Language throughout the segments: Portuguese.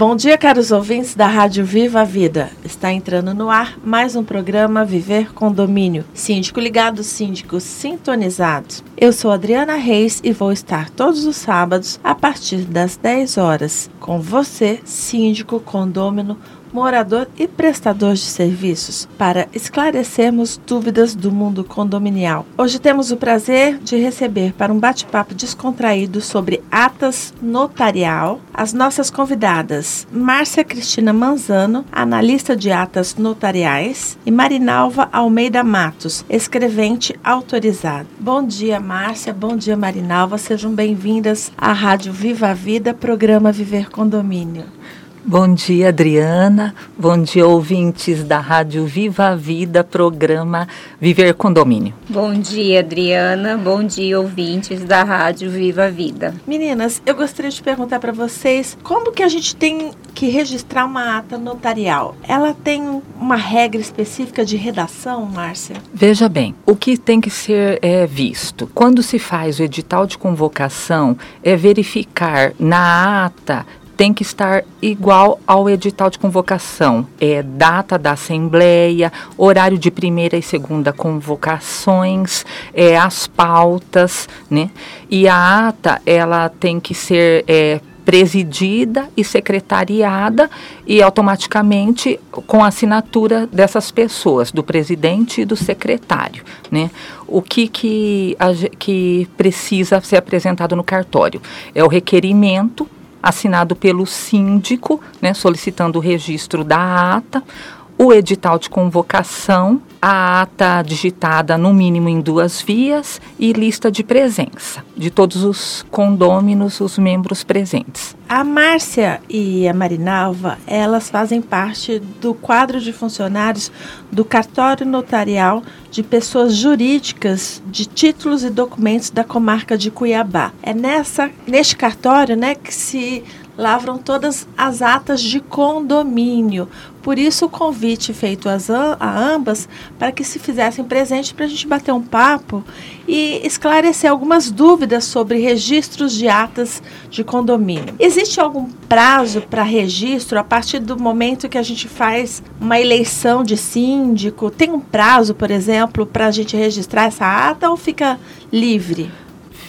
Bom dia, caros ouvintes da Rádio Viva a Vida. Está entrando no ar mais um programa Viver Condomínio. Síndico ligado, síndicos sintonizados. Eu sou Adriana Reis e vou estar todos os sábados a partir das 10 horas com você, síndico condômino morador e prestador de serviços, para esclarecermos dúvidas do mundo condominial. Hoje temos o prazer de receber para um bate-papo descontraído sobre atas notarial as nossas convidadas Márcia Cristina Manzano, analista de atas notariais, e Marinalva Almeida Matos, escrevente autorizado. Bom dia, Márcia. Bom dia, Marinalva. Sejam bem-vindas à Rádio Viva a Vida, programa Viver Condomínio. Bom dia, Adriana. Bom dia, ouvintes da Rádio Viva a Vida, programa Viver Condomínio. Bom dia, Adriana. Bom dia, ouvintes da Rádio Viva a Vida. Meninas, eu gostaria de perguntar para vocês como que a gente tem que registrar uma ata notarial. Ela tem uma regra específica de redação, Márcia? Veja bem, o que tem que ser é, visto quando se faz o edital de convocação é verificar na ata tem que estar igual ao edital de convocação. É data da assembleia, horário de primeira e segunda convocações, é, as pautas, né? E a ata, ela tem que ser é, presidida e secretariada e automaticamente com a assinatura dessas pessoas, do presidente e do secretário, né? O que que, a, que precisa ser apresentado no cartório? É o requerimento assinado pelo síndico, né, solicitando o registro da ata, o edital de convocação, a ata digitada no mínimo em duas vias e lista de presença de todos os condôminos, os membros presentes. A Márcia e a Marinalva, elas fazem parte do quadro de funcionários do cartório notarial de pessoas jurídicas de títulos e documentos da comarca de Cuiabá. É nessa neste cartório, né, que se lavram todas as atas de condomínio. Por isso o convite feito a ambas para que se fizessem presente para a gente bater um papo e esclarecer algumas dúvidas sobre registros de atas de condomínio. Existe algum prazo para registro a partir do momento que a gente faz uma eleição de síndico? Tem um prazo, por exemplo, para a gente registrar essa ata ou fica livre?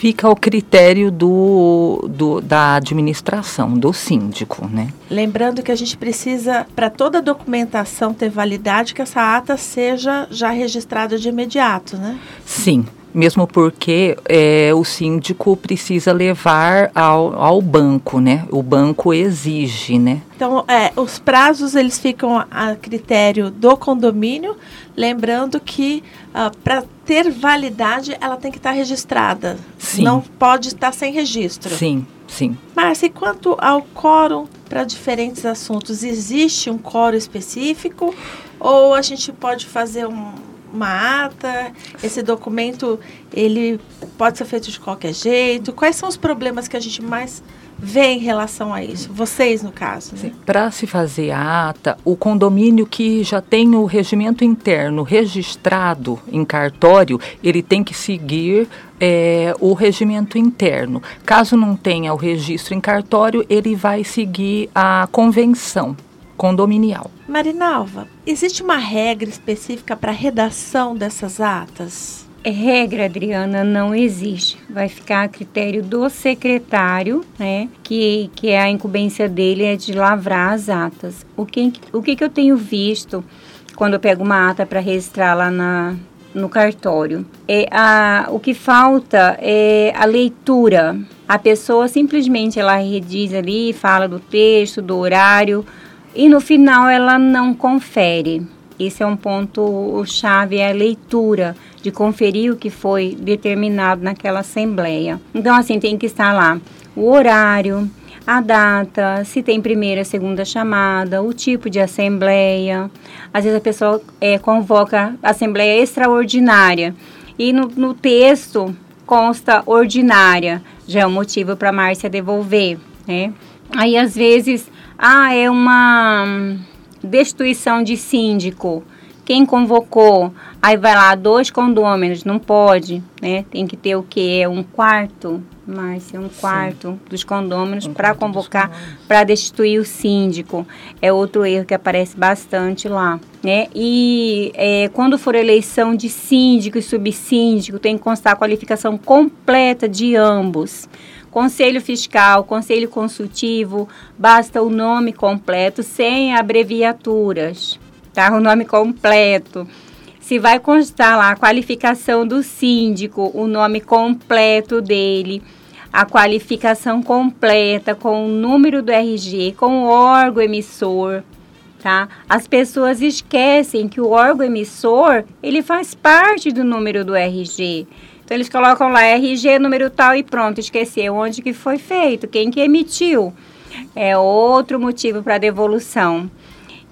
Fica ao critério do, do, da administração, do síndico, né? Lembrando que a gente precisa, para toda documentação ter validade, que essa ata seja já registrada de imediato, né? Sim, mesmo porque é, o síndico precisa levar ao, ao banco, né? O banco exige, né? Então, é, os prazos eles ficam a critério do condomínio, lembrando que uh, para ter validade ela tem que estar tá registrada. Sim. Não pode estar sem registro. Sim, sim. Márcia, e quanto ao quórum para diferentes assuntos, existe um quórum específico ou a gente pode fazer um uma ata? Esse documento ele pode ser feito de qualquer jeito? Quais são os problemas que a gente mais vê em relação a isso? Vocês, no caso. Né? Para se fazer a ata, o condomínio que já tem o regimento interno registrado em cartório, ele tem que seguir é, o regimento interno. Caso não tenha o registro em cartório, ele vai seguir a convenção condominial. Marinalva, existe uma regra específica para a redação dessas atas? É regra, Adriana, não existe. Vai ficar a critério do secretário, né? Que, que é a incumbência dele é de lavrar as atas. O que, o que, que eu tenho visto quando eu pego uma ata para registrar lá na, no cartório. É, a, o que falta é a leitura. A pessoa simplesmente ela rediz ali, fala do texto, do horário, e no final ela não confere. Esse é um ponto chave, é a leitura, de conferir o que foi determinado naquela assembleia. Então, assim, tem que estar lá o horário, a data, se tem primeira, segunda chamada, o tipo de assembleia. Às vezes a pessoa é, convoca assembleia extraordinária e no, no texto consta ordinária, já é um motivo para a Márcia devolver, né? Aí às vezes, ah, é uma destituição de síndico. Quem convocou? Aí vai lá, dois condôminos, não pode, né? Tem que ter o quê? Um quarto, Márcia, um quarto Sim. dos condôminos um para convocar, para destituir o síndico. É outro erro que aparece bastante lá. Né? E é, quando for eleição de síndico e subsíndico, tem que constar a qualificação completa de ambos. Conselho Fiscal, Conselho Consultivo, basta o nome completo, sem abreviaturas, tá? O nome completo. Se vai constar lá a qualificação do síndico, o nome completo dele, a qualificação completa com o número do RG, com o órgão emissor, tá? As pessoas esquecem que o órgão emissor, ele faz parte do número do RG. Então eles colocam lá RG, número tal e pronto, esqueceu onde que foi feito, quem que emitiu. É outro motivo para devolução.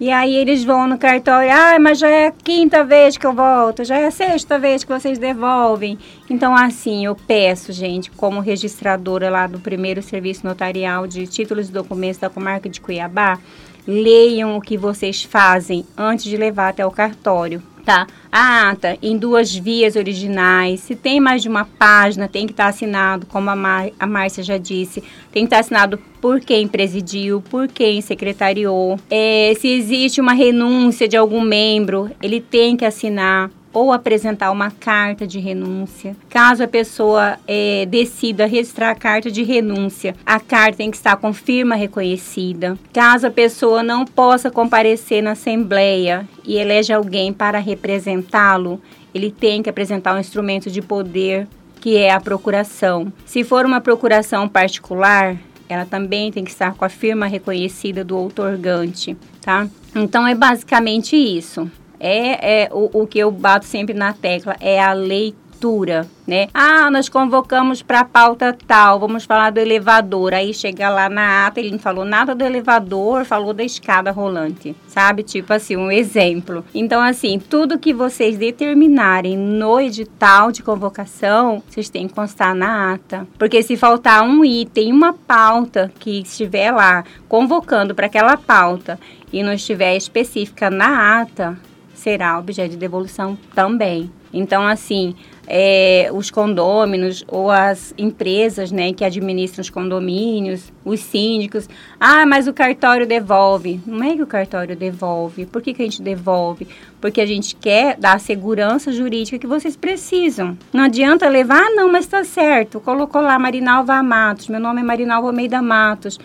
E aí eles vão no cartório, ah, mas já é a quinta vez que eu volto, já é a sexta vez que vocês devolvem. Então, assim, eu peço, gente, como registradora lá do primeiro serviço notarial de títulos e documentos da comarca de Cuiabá, leiam o que vocês fazem antes de levar até o cartório tá? A ata em duas vias originais. Se tem mais de uma página, tem que estar tá assinado, como a, Mar a Márcia já disse, tem que estar tá assinado por quem presidiu, por quem secretariou. É, se existe uma renúncia de algum membro, ele tem que assinar ou apresentar uma carta de renúncia. Caso a pessoa é, decida registrar a carta de renúncia, a carta tem que estar com firma reconhecida. Caso a pessoa não possa comparecer na assembleia e elege alguém para representá-lo, ele tem que apresentar um instrumento de poder que é a procuração. Se for uma procuração particular, ela também tem que estar com a firma reconhecida do outorgante, tá? Então é basicamente isso é, é o, o que eu bato sempre na tecla, é a leitura, né? Ah, nós convocamos para pauta tal, vamos falar do elevador. Aí chega lá na ata, ele não falou nada do elevador, falou da escada rolante, sabe? Tipo assim, um exemplo. Então, assim, tudo que vocês determinarem no edital de convocação, vocês têm que constar na ata. Porque se faltar um item, uma pauta que estiver lá convocando para aquela pauta e não estiver específica na ata, será objeto de devolução também. Então, assim, é, os condôminos ou as empresas né, que administram os condomínios, os síndicos, ah, mas o cartório devolve. Não é que o cartório devolve. Por que, que a gente devolve? Porque a gente quer dar a segurança jurídica que vocês precisam. Não adianta levar, ah, não, mas está certo. Colocou lá Marinalva Matos, meu nome é Marinalva Almeida Matos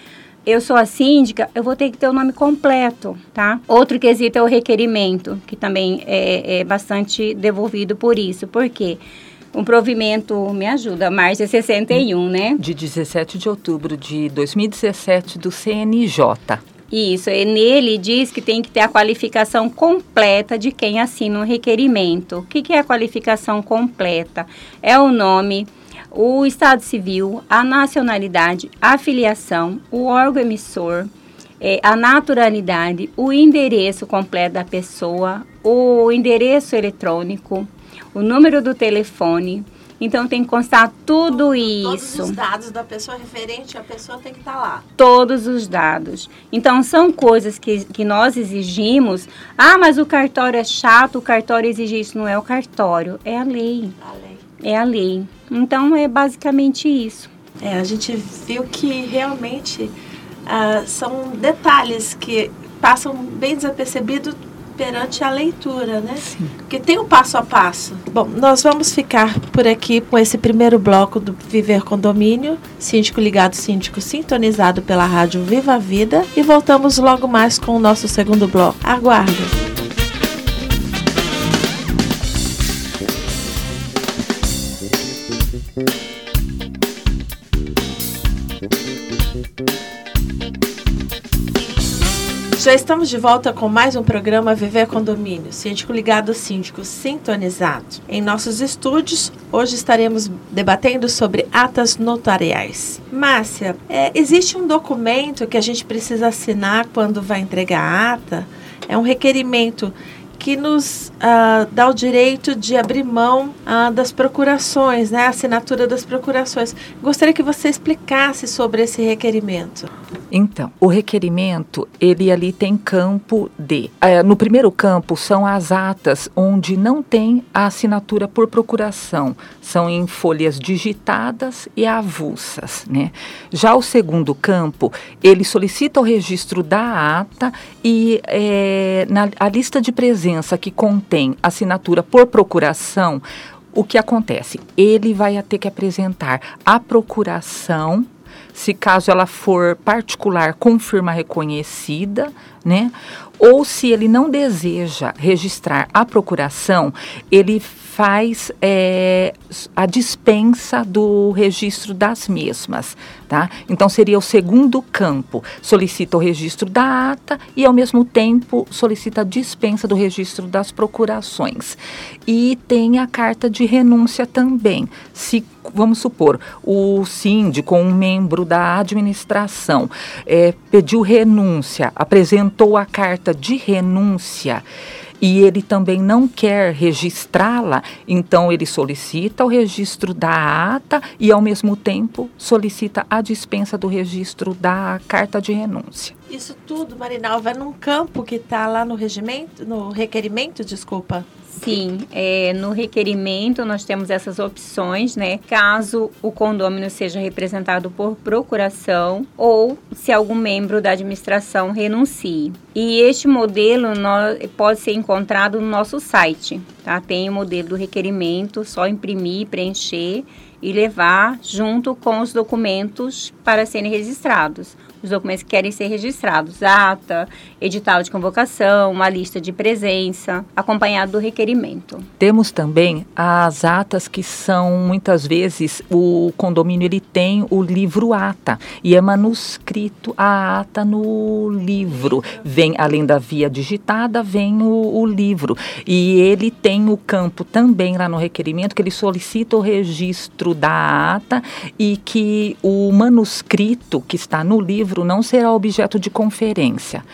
eu sou a síndica, eu vou ter que ter o nome completo, tá? Outro quesito é o requerimento, que também é, é bastante devolvido por isso. Por quê? Um provimento, me ajuda, Márcia 61, né? De 17 de outubro de 2017 do CNJ. Isso, e nele diz que tem que ter a qualificação completa de quem assina um requerimento. O que, que é a qualificação completa? É o nome, o Estado Civil, a nacionalidade, a filiação, o órgão emissor, é, a naturalidade, o endereço completo da pessoa, o endereço eletrônico, o número do telefone. Então tem que constar tudo isso. Todos os dados da pessoa referente à pessoa tem que estar tá lá. Todos os dados. Então são coisas que, que nós exigimos. Ah, mas o cartório é chato, o cartório exige isso. Não é o cartório, é a lei. A lei. É a lei. Então é basicamente isso. É, a gente viu que realmente uh, são detalhes que passam bem desapercebidos perante a leitura, né? Sim. Porque tem o passo a passo. Bom, nós vamos ficar por aqui com esse primeiro bloco do Viver Condomínio, síndico ligado, síndico sintonizado pela rádio Viva a Vida e voltamos logo mais com o nosso segundo bloco. Aguarde. Já estamos de volta com mais um programa Viver Condomínio, síndico ligado, síndico sintonizado. Em nossos estúdios, hoje estaremos debatendo sobre atas notariais. Márcia, é, existe um documento que a gente precisa assinar quando vai entregar a ata? É um requerimento que nos uh, dá o direito de abrir mão uh, das procurações, né, a assinatura das procurações. Gostaria que você explicasse sobre esse requerimento. Então, o requerimento, ele ali tem campo de. Uh, no primeiro campo são as atas onde não tem a assinatura por procuração, são em folhas digitadas e avulsas, né? Já o segundo campo, ele solicita o registro da ata e é, na a lista de presença que contém assinatura por procuração, o que acontece? Ele vai ter que apresentar a procuração, se caso ela for particular com firma reconhecida, né? Ou se ele não deseja registrar a procuração, ele faz é, a dispensa do registro das mesmas, tá? Então seria o segundo campo, solicita o registro da ata e ao mesmo tempo solicita a dispensa do registro das procurações. E tem a carta de renúncia também. Se vamos supor, o síndico, um membro da administração, é, pediu renúncia, apresentou a carta de renúncia e ele também não quer registrá-la, então ele solicita o registro da ata e, ao mesmo tempo, solicita a dispensa do registro da carta de renúncia. Isso tudo, Marinal, vai num campo que está lá no regimento, no requerimento, desculpa. Sim, é, no requerimento nós temos essas opções, né? Caso o condômino seja representado por procuração ou se algum membro da administração renuncie. E este modelo pode ser encontrado no nosso site, tá? Tem o modelo do requerimento, só imprimir, preencher e levar junto com os documentos para serem registrados os documentos que querem ser registrados, ata, edital de convocação, uma lista de presença, acompanhado do requerimento. Temos também as atas que são muitas vezes o condomínio ele tem o livro ata e é manuscrito a ata no livro. Vem além da via digitada, vem o, o livro e ele tem o campo também lá no requerimento que ele solicita o registro da ata e que o manuscrito que está no livro livro não será objeto de conferência.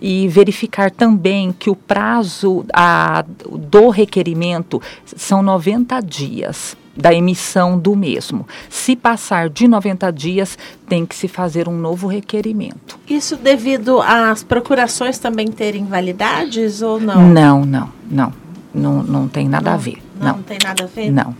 E verificar também que o prazo a, do requerimento são 90 dias da emissão do mesmo. Se passar de 90 dias, tem que se fazer um novo requerimento. Isso devido às procurações também terem validades ou não? Não, não, não. Não, não tem nada não, a ver. Não, não tem nada a ver? Não.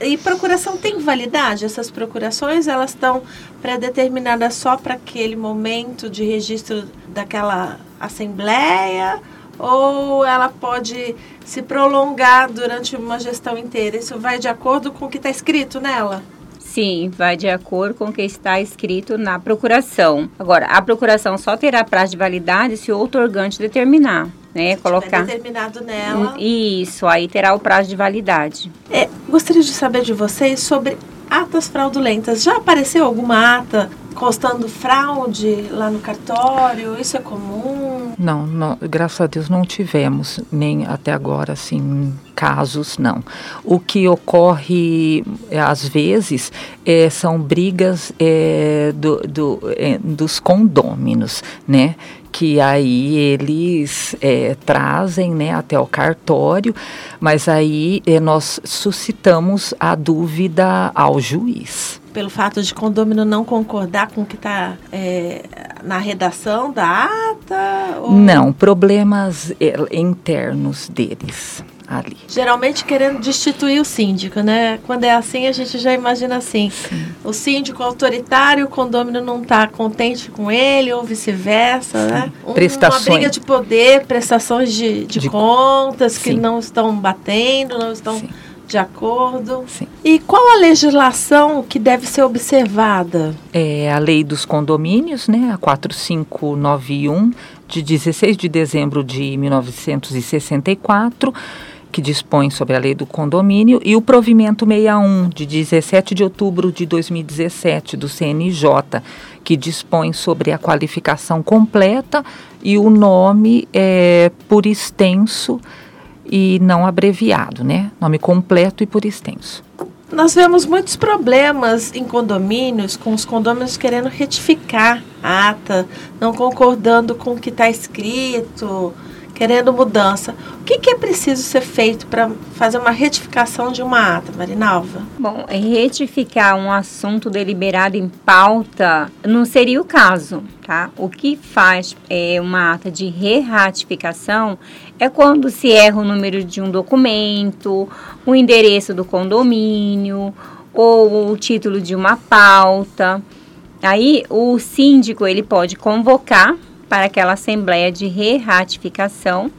E procuração tem validade? Essas procurações, elas estão pré-determinadas só para aquele momento de registro daquela assembleia? Ou ela pode se prolongar durante uma gestão inteira? Isso vai de acordo com o que está escrito nela? Sim, vai de acordo com o que está escrito na procuração. Agora, a procuração só terá prazo de validade se o outorgante determinar né? Colocar determinado nela. Isso, aí terá o prazo de validade. É, gostaria de saber de vocês sobre atas fraudulentas. Já apareceu alguma ata constando fraude lá no cartório? Isso é comum? Não, não, graças a Deus não tivemos, nem até agora, assim, casos, não. O que ocorre, é, às vezes, é, são brigas é, do, do, é, dos condôminos, né? que aí eles é, trazem né, até o cartório, mas aí é, nós suscitamos a dúvida ao juiz. Pelo fato de condômino não concordar com o que está é, na redação da ata? Ou... Não, problemas é, internos deles ali. Geralmente querendo destituir o síndico, né? Quando é assim, a gente já imagina assim: Sim. o síndico autoritário, o condômino não está contente com ele, ou vice-versa, né? Um, prestações. Uma briga de poder, prestações de, de, de... contas que Sim. não estão batendo, não estão. Sim. De acordo. Sim. E qual a legislação que deve ser observada? É a lei dos condomínios, né? A 4591, de 16 de dezembro de 1964 que dispõe sobre a lei do condomínio, e o provimento 61, de 17 de outubro de 2017, do CNJ, que dispõe sobre a qualificação completa e o nome é, por extenso e não abreviado, né? Nome completo e por extenso. Nós vemos muitos problemas em condomínios, com os condomínios querendo retificar a ata, não concordando com o que está escrito, querendo mudança. O que, que é preciso ser feito para fazer uma retificação de uma ata, Marinalva? Bom, retificar um assunto deliberado em pauta não seria o caso, tá? O que faz é, uma ata de re-ratificação é quando se erra o número de um documento, o endereço do condomínio ou o título de uma pauta. Aí o síndico ele pode convocar para aquela assembleia de re-ratificação,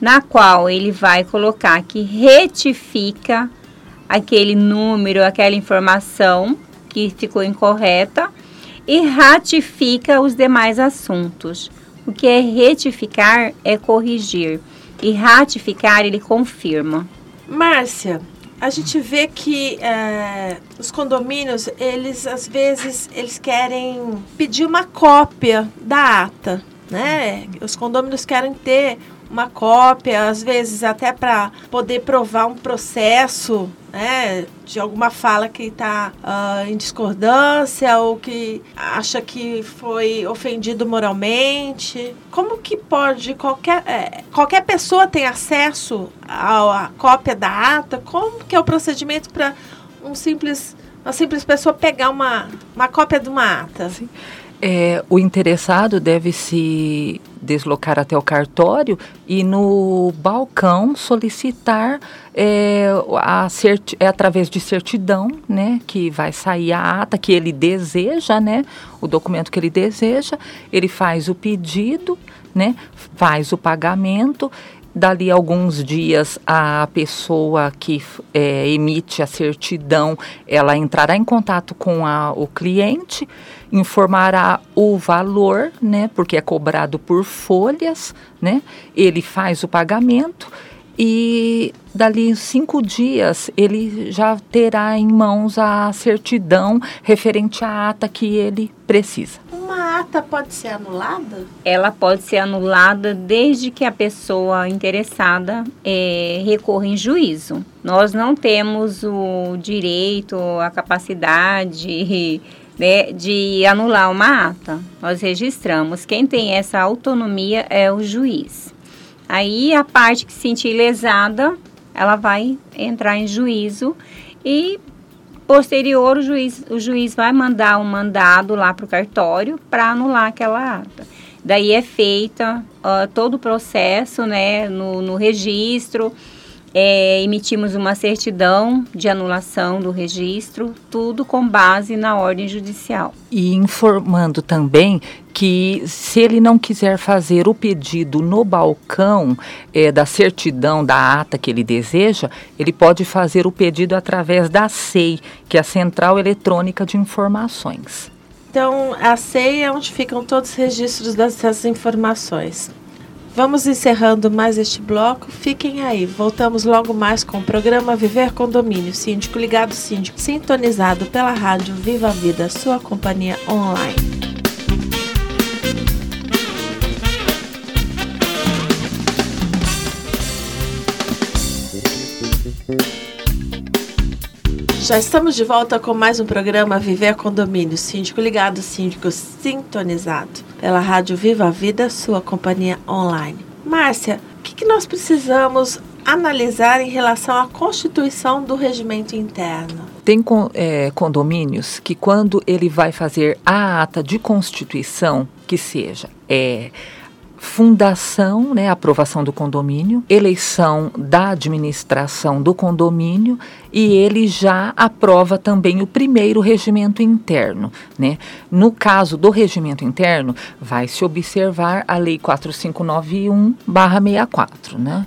na qual ele vai colocar que retifica aquele número, aquela informação que ficou incorreta e ratifica os demais assuntos. O que é retificar é corrigir e ratificar ele confirma. Márcia, a gente vê que é, os condomínios, eles às vezes eles querem pedir uma cópia da ata, né? Os condomínios querem ter uma cópia, às vezes até para poder provar um processo né, de alguma fala que está uh, ah, em discordância ou que acha que foi ofendido moralmente. Como que pode qualquer, é, qualquer pessoa tem acesso à, à cópia da ata? Como que é o procedimento para um simples, uma simples pessoa pegar uma, uma cópia de uma ata? Sim. É, o interessado deve se deslocar até o cartório e no balcão solicitar é, a é através de certidão, né, que vai sair a ata que ele deseja, né, o documento que ele deseja, ele faz o pedido, né, faz o pagamento Dali alguns dias, a pessoa que é, emite a certidão, ela entrará em contato com a, o cliente, informará o valor, né, porque é cobrado por folhas, né, ele faz o pagamento e dali cinco dias ele já terá em mãos a certidão referente à ata que ele precisa. Ata pode ser anulada? Ela pode ser anulada desde que a pessoa interessada é, recorra em juízo. Nós não temos o direito, a capacidade né, de anular uma ata. Nós registramos. Quem tem essa autonomia é o juiz. Aí a parte que se sentir lesada, ela vai entrar em juízo e posterior o juiz, o juiz vai mandar um mandado lá para o cartório para anular aquela ata. Daí é feita uh, todo o processo né, no, no registro, é, emitimos uma certidão de anulação do registro, tudo com base na ordem judicial. E informando também que se ele não quiser fazer o pedido no balcão é, da certidão da ata que ele deseja, ele pode fazer o pedido através da SEI, que é a Central Eletrônica de Informações. Então, a SEI é onde ficam todos os registros dessas informações. Vamos encerrando mais este bloco. Fiquem aí. Voltamos logo mais com o programa Viver Condomínio. Síndico ligado, síndico sintonizado pela rádio Viva a Vida, sua companhia online. Já estamos de volta com mais um programa Viver Condomínio. Síndico ligado, síndico sintonizado pela Rádio Viva a Vida, sua companhia online. Márcia, o que, que nós precisamos analisar em relação à constituição do regimento interno? Tem é, condomínios que, quando ele vai fazer a ata de constituição, que seja é, fundação, né, aprovação do condomínio, eleição da administração do condomínio e ele já aprova também o primeiro regimento interno, né? No caso do regimento interno, vai se observar a lei 4591/64, né?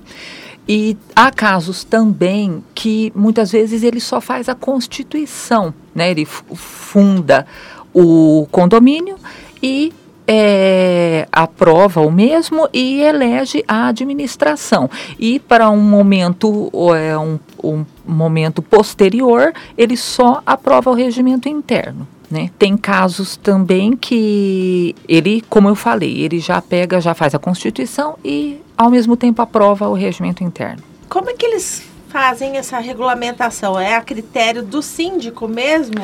E há casos também que muitas vezes ele só faz a constituição, né? Ele funda o condomínio e é, aprova o mesmo e elege a administração. E para um momento, é, um, um momento posterior, ele só aprova o regimento interno. Né? Tem casos também que ele, como eu falei, ele já pega, já faz a Constituição e, ao mesmo tempo, aprova o regimento interno. Como é que eles fazem essa regulamentação? É a critério do síndico mesmo?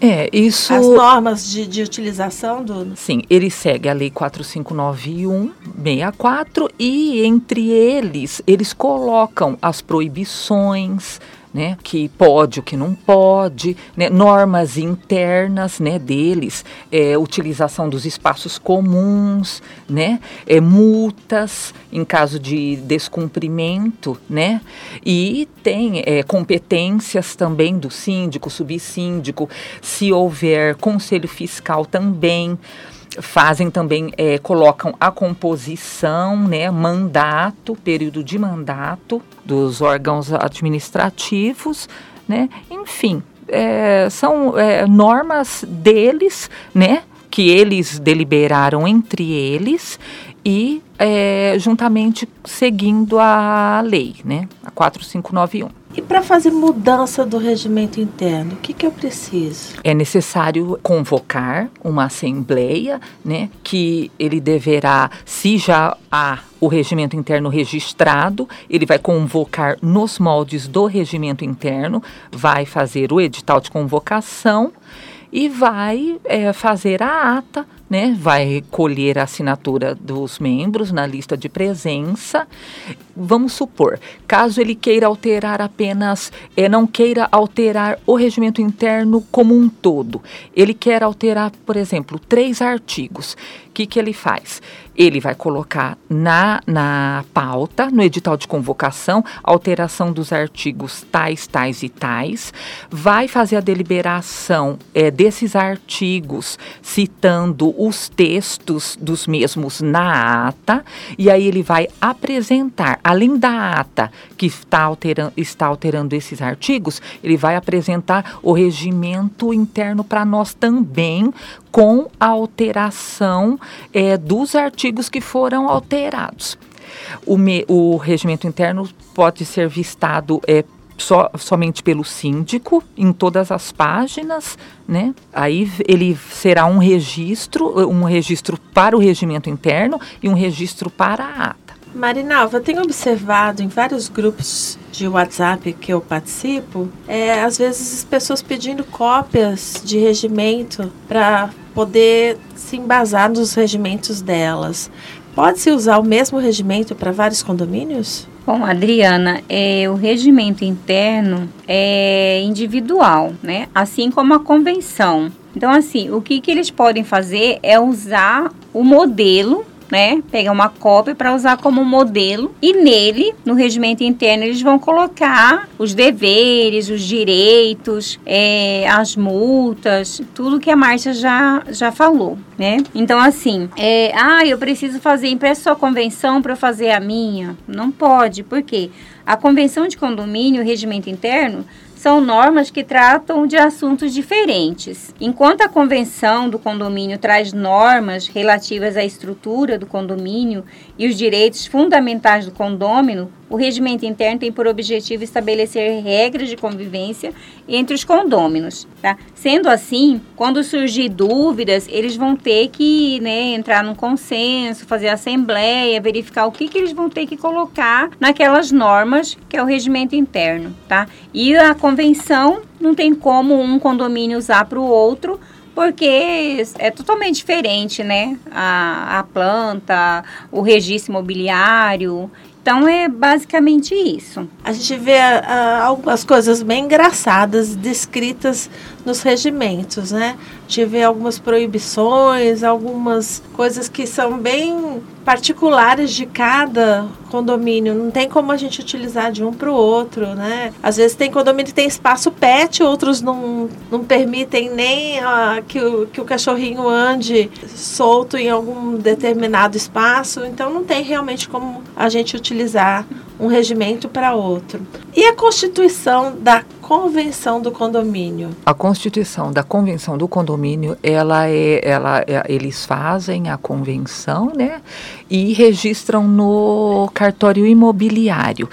É, isso. As normas de, de utilização do. Sim, ele segue a Lei 4591-64 e, entre eles, eles colocam as proibições né, que pode, o que não pode, né, normas internas, né, deles, é, utilização dos espaços comuns, né, é, multas em caso de descumprimento, né, e tem é, competências também do síndico, subsíndico, se houver conselho fiscal também fazem também, é, colocam a composição, né, mandato, período de mandato dos órgãos administrativos, né, enfim, é, são é, normas deles, né, que eles deliberaram entre eles e é, juntamente seguindo a lei, né, a 4591. E para fazer mudança do regimento interno, o que, que eu preciso? É necessário convocar uma assembleia, né, que ele deverá, se já há o regimento interno registrado, ele vai convocar nos moldes do regimento interno, vai fazer o edital de convocação e vai é, fazer a ata, né? Vai colher a assinatura dos membros na lista de presença. Vamos supor, caso ele queira alterar apenas, é, não queira alterar o regimento interno como um todo, ele quer alterar, por exemplo, três artigos. O que, que ele faz? ele vai colocar na, na pauta, no edital de convocação, alteração dos artigos tais, tais e tais, vai fazer a deliberação é, desses artigos, citando os textos dos mesmos na ata, e aí ele vai apresentar, além da ata que está alterando, está alterando esses artigos, ele vai apresentar o regimento interno para nós também, com a alteração é, dos artigos que foram alterados. O, me, o regimento interno pode ser vistado é, somente pelo síndico em todas as páginas, né? Aí ele será um registro, um registro para o regimento interno e um registro para a ata. Marinalva, eu tenho observado em vários grupos de WhatsApp que eu participo, é, às vezes pessoas pedindo cópias de regimento para poder se embasar nos regimentos delas. Pode-se usar o mesmo regimento para vários condomínios? Bom, Adriana, é, o regimento interno é individual, né? Assim como a convenção. Então, assim, o que, que eles podem fazer é usar o modelo né? Pegar uma cópia para usar como modelo e nele, no regimento interno, eles vão colocar os deveres, os direitos, é, as multas, tudo que a Márcia já, já falou, né? Então, assim, é, ah, eu preciso fazer, impressa sua convenção para fazer a minha. Não pode, por quê? A convenção de condomínio, o regimento interno, são normas que tratam de assuntos diferentes. Enquanto a convenção do condomínio traz normas relativas à estrutura do condomínio e os direitos fundamentais do condômino, o regimento interno tem por objetivo estabelecer regras de convivência entre os condôminos. Tá? Sendo assim, quando surgir dúvidas, eles vão ter que né, entrar num consenso, fazer assembleia, verificar o que, que eles vão ter que colocar naquelas normas que é o regimento interno. Tá? E a convenção não tem como um condomínio usar para o outro, porque é totalmente diferente, né? A, a planta, o registro imobiliário. Então é basicamente isso. A gente vê uh, algumas coisas bem engraçadas descritas nos regimentos, né? A gente vê algumas proibições, algumas coisas que são bem particulares de cada condomínio. Não tem como a gente utilizar de um para o outro, né? Às vezes tem condomínio que tem espaço pet, outros não, não permitem nem uh, que, o, que o cachorrinho ande solto em algum determinado espaço. Então não tem realmente como a gente utilizar um regimento para outro. E a constituição da convenção do condomínio? A constituição da convenção do condomínio, ela é, ela, é, eles fazem a convenção, né, e registram no cartório imobiliário.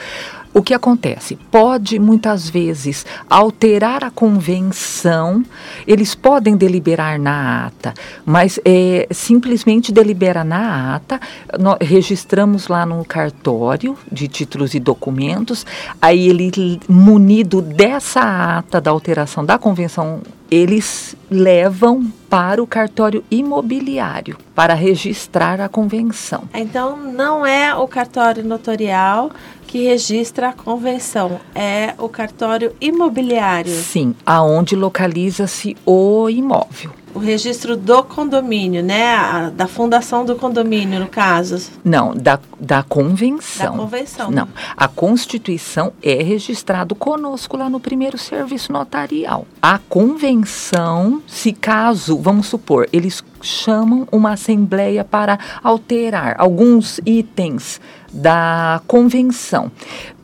O que acontece? Pode muitas vezes alterar a convenção, eles podem deliberar na ata, mas é, simplesmente delibera na ata, nós registramos lá no cartório de títulos e documentos, aí ele, munido dessa ata da alteração da convenção eles levam para o cartório imobiliário para registrar a convenção. Então não é o cartório notorial que registra a convenção, é o cartório imobiliário. Sim, aonde localiza-se o imóvel o registro do condomínio, né? A, da fundação do condomínio, no caso. Não, da, da convenção. Da convenção. Não, a Constituição é registrado conosco lá no primeiro serviço notarial. A convenção, se caso, vamos supor, eles chamam uma assembleia para alterar alguns itens da convenção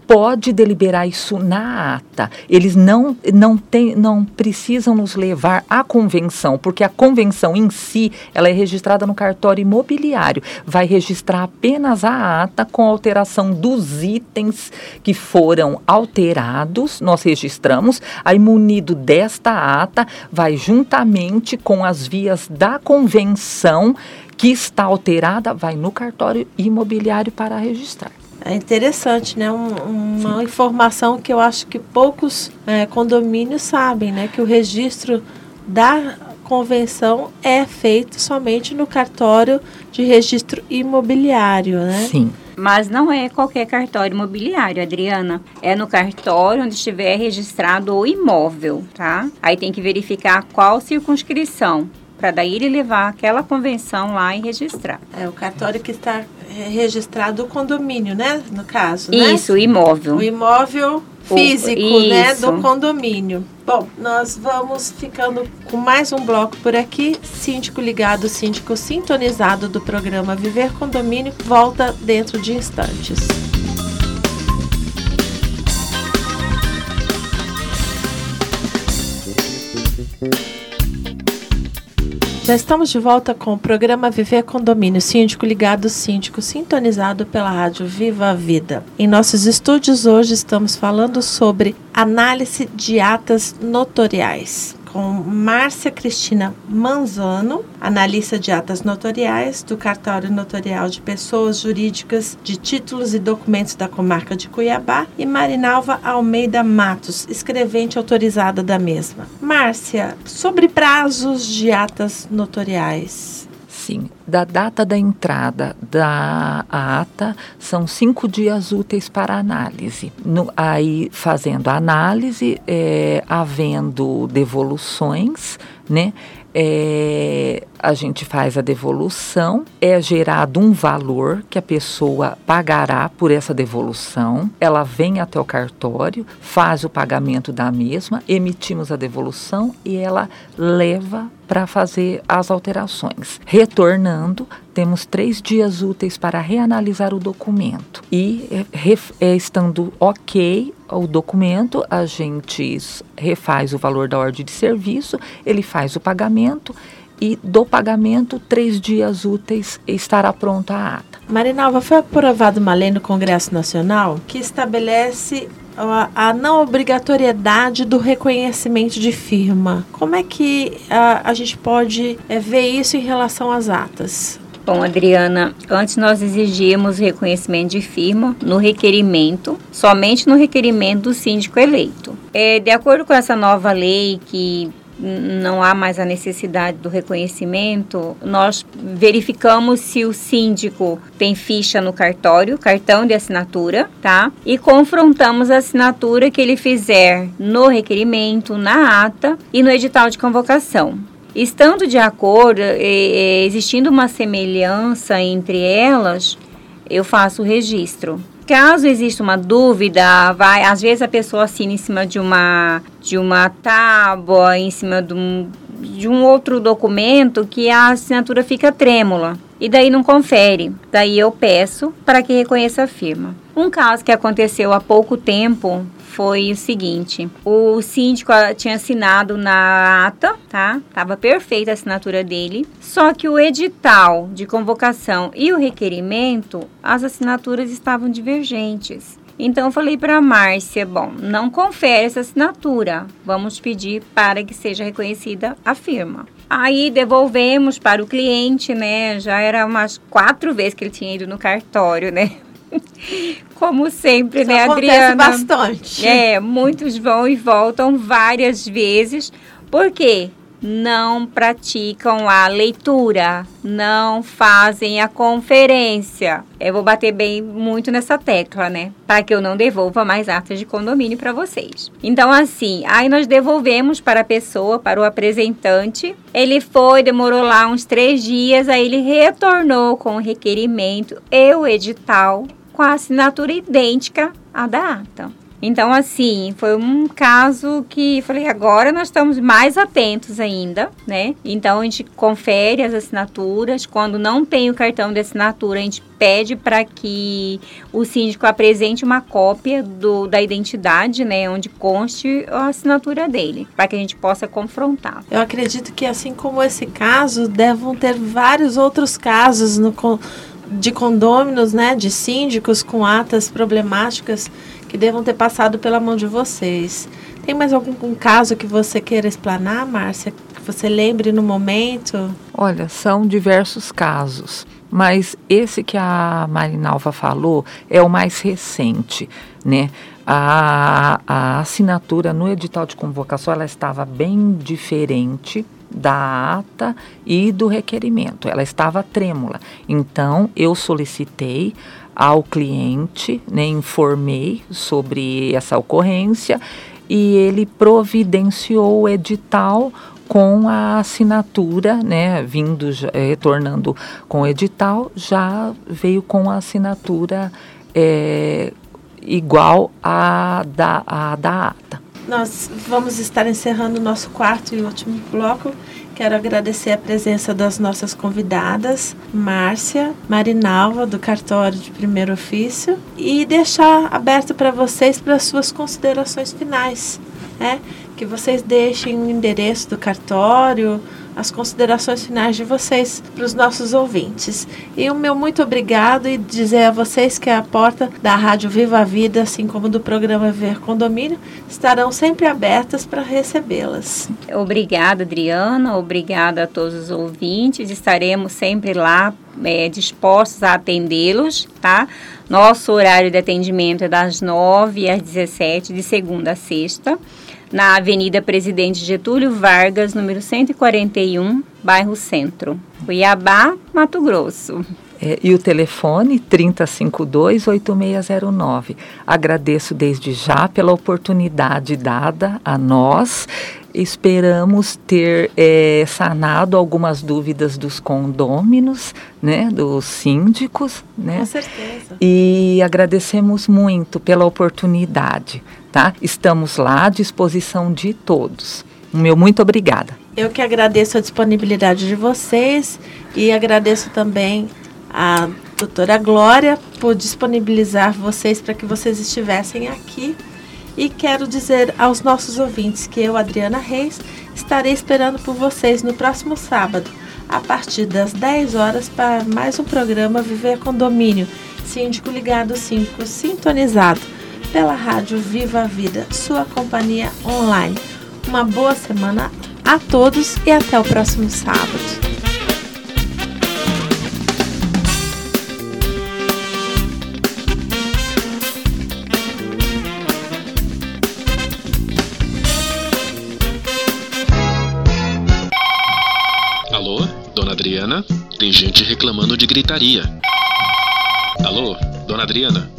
pode deliberar isso na ata. Eles não, não, tem, não precisam nos levar à convenção, porque a convenção em si ela é registrada no cartório imobiliário. Vai registrar apenas a ata com alteração dos itens que foram alterados, nós registramos. Aí, munido desta ata, vai juntamente com as vias da convenção que está alterada, vai no cartório imobiliário para registrar. É interessante, né? Um, uma Sim. informação que eu acho que poucos é, condomínios sabem, né? Que o registro da convenção é feito somente no cartório de registro imobiliário, né? Sim. Mas não é qualquer cartório imobiliário, Adriana. É no cartório onde estiver registrado o imóvel, tá? Aí tem que verificar qual circunscrição para daí ele levar aquela convenção lá e registrar. É o cartório que está registrado o condomínio, né? No caso, né? Isso, o imóvel. O imóvel físico, o, né, do condomínio. Bom, nós vamos ficando com mais um bloco por aqui. Síndico ligado, síndico sintonizado do programa Viver Condomínio volta dentro de instantes. Já estamos de volta com o programa Viver Condomínio, síndico ligado, síndico sintonizado pela rádio Viva a Vida. Em nossos estúdios hoje estamos falando sobre análise de atas notoriais com Márcia Cristina Manzano, analista de atas notoriais do Cartório Notorial de Pessoas Jurídicas de Títulos e Documentos da Comarca de Cuiabá, e Marinalva Almeida Matos, escrevente autorizada da mesma. Márcia, sobre prazos de atas notoriais assim, da data da entrada da ata, são cinco dias úteis para análise. No, aí, fazendo a análise, é, havendo devoluções, né? É, a gente faz a devolução, é gerado um valor que a pessoa pagará por essa devolução. Ela vem até o cartório, faz o pagamento da mesma, emitimos a devolução e ela leva para fazer as alterações. Retornando, temos três dias úteis para reanalisar o documento. E, é, estando ok o documento, a gente refaz o valor da ordem de serviço, ele faz o pagamento e do pagamento, três dias úteis estará pronta a ata. Marinalva, foi aprovada uma lei no Congresso Nacional que estabelece a, não obrigatoriedade do reconhecimento de firma. Como é que a, a gente pode é, ver isso em relação às atas? Bom, Adriana, antes nós exigíamos reconhecimento de firma no requerimento, somente no requerimento do síndico eleito. É, de acordo com essa nova lei que não há mais a necessidade do reconhecimento, nós verificamos se o síndico tem ficha no cartório, cartão de assinatura, tá? E confrontamos a assinatura que ele fizer no requerimento, na ata e no edital de convocação. Estando de acordo, existindo uma semelhança entre elas, eu faço o registro. Caso exista uma dúvida, vai, às vezes a pessoa assina em cima de uma de uma tábua, em cima de um, de um outro documento que a assinatura fica trêmula. e daí não confere. Daí eu peço para que reconheça a firma. Um caso que aconteceu há pouco tempo foi o seguinte: o síndico tinha assinado na ata, tá? Tava perfeita a assinatura dele. Só que o edital de convocação e o requerimento, as assinaturas estavam divergentes. Então eu falei para Márcia, bom, não confere essa assinatura. Vamos pedir para que seja reconhecida a firma. Aí devolvemos para o cliente, né? Já era umas quatro vezes que ele tinha ido no cartório, né? Como sempre, Isso né, acontece Adriana? bastante. É, muitos vão e voltam várias vezes. Por quê? Não praticam a leitura, não fazem a conferência. Eu vou bater bem muito nessa tecla, né? Para que eu não devolva mais atas de condomínio para vocês. Então, assim, aí nós devolvemos para a pessoa, para o apresentante. Ele foi, demorou lá uns três dias, aí ele retornou com o requerimento e o edital com a assinatura idêntica à da ata. Então, assim, foi um caso que falei, agora nós estamos mais atentos ainda, né? Então, a gente confere as assinaturas. Quando não tem o cartão de assinatura, a gente pede para que o síndico apresente uma cópia do, da identidade, né? Onde conste a assinatura dele, para que a gente possa confrontar. Eu acredito que, assim como esse caso, devam ter vários outros casos no, de condôminos, né? De síndicos com atas problemáticas que devam ter passado pela mão de vocês. Tem mais algum caso que você queira explanar, Márcia? Que você lembre no momento? Olha, são diversos casos. Mas esse que a Marinalva falou é o mais recente, né? A, a assinatura no edital de convocação ela estava bem diferente da ata e do requerimento. Ela estava trêmula. Então eu solicitei ao cliente, né, informei sobre essa ocorrência e ele providenciou o edital com a assinatura, né, vindo, retornando com o edital, já veio com a assinatura é, igual à da, à da ata. Nós vamos estar encerrando o nosso quarto e último bloco Quero agradecer a presença das nossas convidadas, Márcia, Marinalva, do cartório de primeiro ofício, e deixar aberto para vocês para as suas considerações finais. Né? Que vocês deixem o endereço do cartório, as considerações finais de vocês para os nossos ouvintes. E o meu muito obrigado e dizer a vocês que a porta da Rádio Viva a Vida, assim como do programa Ver Condomínio, estarão sempre abertas para recebê-las. Obrigada, Adriana. Obrigada a todos os ouvintes. Estaremos sempre lá é, dispostos a atendê-los, tá? Nosso horário de atendimento é das 9 às 17, de segunda a sexta na Avenida Presidente Getúlio Vargas, número 141, bairro Centro, Cuiabá, Mato Grosso. É, e o telefone 3052-8609. Agradeço desde já pela oportunidade dada a nós. Esperamos ter é, sanado algumas dúvidas dos condôminos, né, dos síndicos, né? Com certeza. E agradecemos muito pela oportunidade, tá? Estamos lá à disposição de todos. Meu muito obrigada. Eu que agradeço a disponibilidade de vocês e agradeço também a doutora Glória por disponibilizar vocês para que vocês estivessem aqui. E quero dizer aos nossos ouvintes que eu, Adriana Reis, estarei esperando por vocês no próximo sábado, a partir das 10 horas, para mais um programa Viver Condomínio, Síndico Ligado, Síndico Sintonizado, pela Rádio Viva a Vida, sua companhia online. Uma boa semana a todos e até o próximo sábado. Alô, dona Adriana? Tem gente reclamando de gritaria. Alô, dona Adriana?